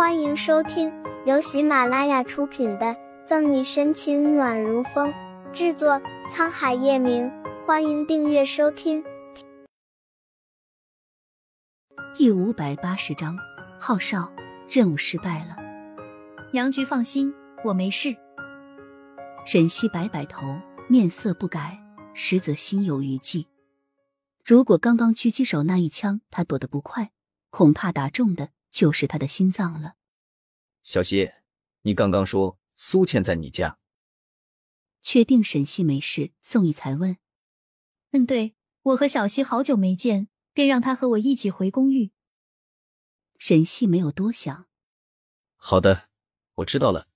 欢迎收听由喜马拉雅出品的《赠你深情暖如风》，制作沧海夜明。欢迎订阅收听。第五百八十章，浩少任务失败了。杨局放心，我没事。沈西摆摆头，面色不改，实则心有余悸。如果刚刚狙击手那一枪他躲得不快，恐怕打中的。就是他的心脏了。小希，你刚刚说苏倩在你家，确定沈西没事？宋义才问。嗯，对，我和小希好久没见，便让他和我一起回公寓。沈西没有多想。好的，我知道了。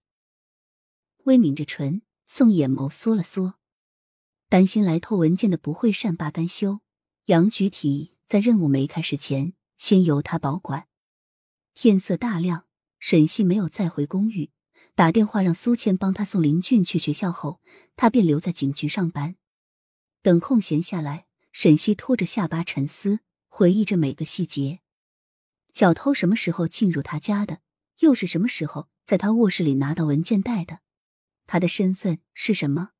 微抿着唇，宋眼眸缩了缩，担心来偷文件的不会善罢甘休。杨局提议，在任务没开始前，先由他保管。天色大亮，沈西没有再回公寓，打电话让苏倩帮他送林俊去学校后，他便留在警局上班。等空闲下来，沈西拖着下巴沉思，回忆着每个细节：小偷什么时候进入他家的？又是什么时候在他卧室里拿到文件袋的？他的身份是什么？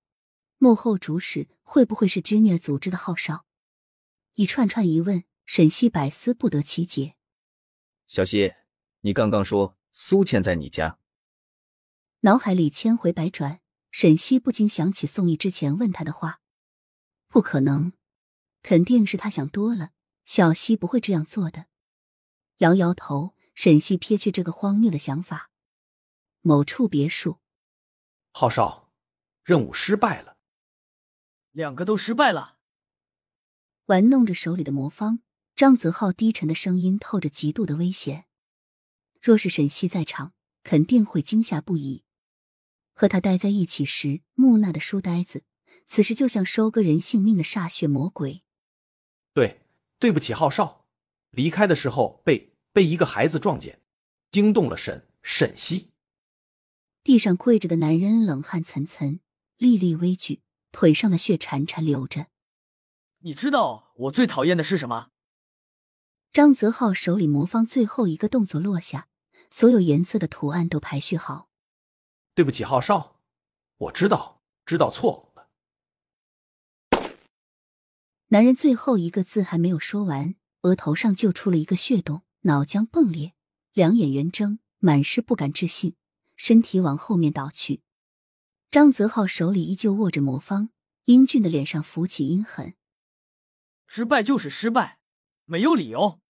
幕后主使会不会是 Junior 组织的号哨？一串串疑问，沈西百思不得其解。小西。你刚刚说苏倩在你家，脑海里千回百转，沈西不禁想起宋毅之前问他的话：不可能，肯定是他想多了。小西不会这样做的。摇摇头，沈西撇去这个荒谬的想法。某处别墅，浩少，任务失败了，两个都失败了。玩弄着手里的魔方，张泽浩低沉的声音透着极度的危险。若是沈西在场，肯定会惊吓不已。和他待在一起时，木讷的书呆子，此时就像收割人性命的歃血魔鬼。对，对不起，浩少，离开的时候被被一个孩子撞见，惊动了沈沈西。地上跪着的男人冷汗涔涔，立立危惧，腿上的血潺潺流着。你知道我最讨厌的是什么？张泽浩手里魔方最后一个动作落下。所有颜色的图案都排序好。对不起，浩少，我知道，知道错了。男人最后一个字还没有说完，额头上就出了一个血洞，脑浆迸裂，两眼圆睁，满是不敢置信，身体往后面倒去。张泽浩手里依旧握着魔方，英俊的脸上浮起阴狠。失败就是失败，没有理由。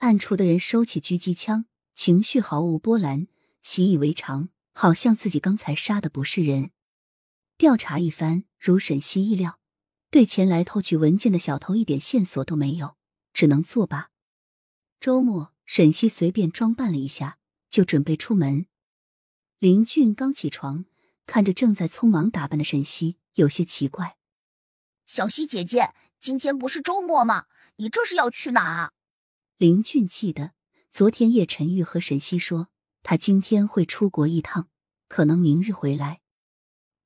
暗处的人收起狙击枪。情绪毫无波澜，习以为常，好像自己刚才杀的不是人。调查一番，如沈西意料，对前来偷取文件的小偷一点线索都没有，只能作罢。周末，沈西随便装扮了一下，就准备出门。林俊刚起床，看着正在匆忙打扮的沈西，有些奇怪：“小西姐姐，今天不是周末吗？你这是要去哪？”林俊记得。昨天叶晨玉和沈西说，他今天会出国一趟，可能明日回来。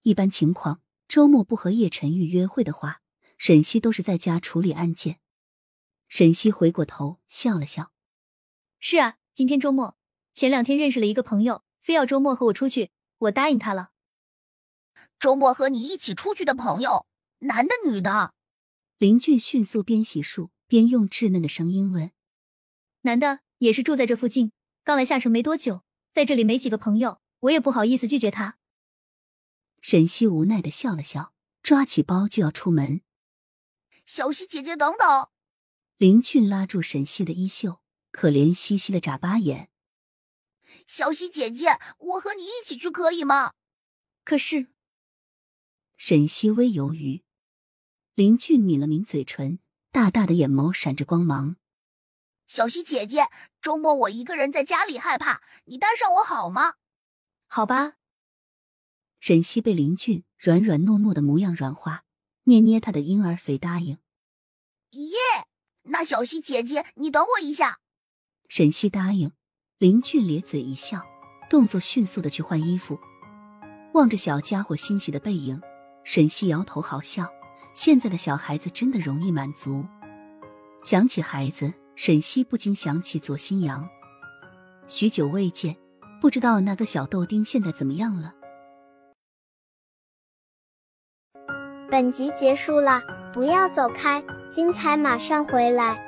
一般情况，周末不和叶晨玉约会的话，沈西都是在家处理案件。沈西回过头笑了笑：“是啊，今天周末。前两天认识了一个朋友，非要周末和我出去，我答应他了。周末和你一起出去的朋友，男的女的？”林俊迅速边洗漱边用稚嫩的声音问：“男的。”也是住在这附近，刚来下城没多久，在这里没几个朋友，我也不好意思拒绝他。沈西无奈的笑了笑，抓起包就要出门。小西姐姐，等等！林俊拉住沈西的衣袖，可怜兮兮的眨巴眼。小西姐姐，我和你一起去可以吗？可是，沈西微犹豫。林俊抿了抿嘴唇，大大的眼眸闪着光芒。小溪姐姐，周末我一个人在家里害怕，你带上我好吗？好吧。沈西被林俊软软糯糯的模样软化，捏捏他的婴儿肥答应。耶，那小溪姐姐，你等我一下。沈西答应。林俊咧嘴一笑，动作迅速的去换衣服。望着小家伙欣喜的背影，沈西摇头好笑。现在的小孩子真的容易满足。想起孩子。沈西不禁想起左新阳，许久未见，不知道那个小豆丁现在怎么样了。本集结束了，不要走开，精彩马上回来。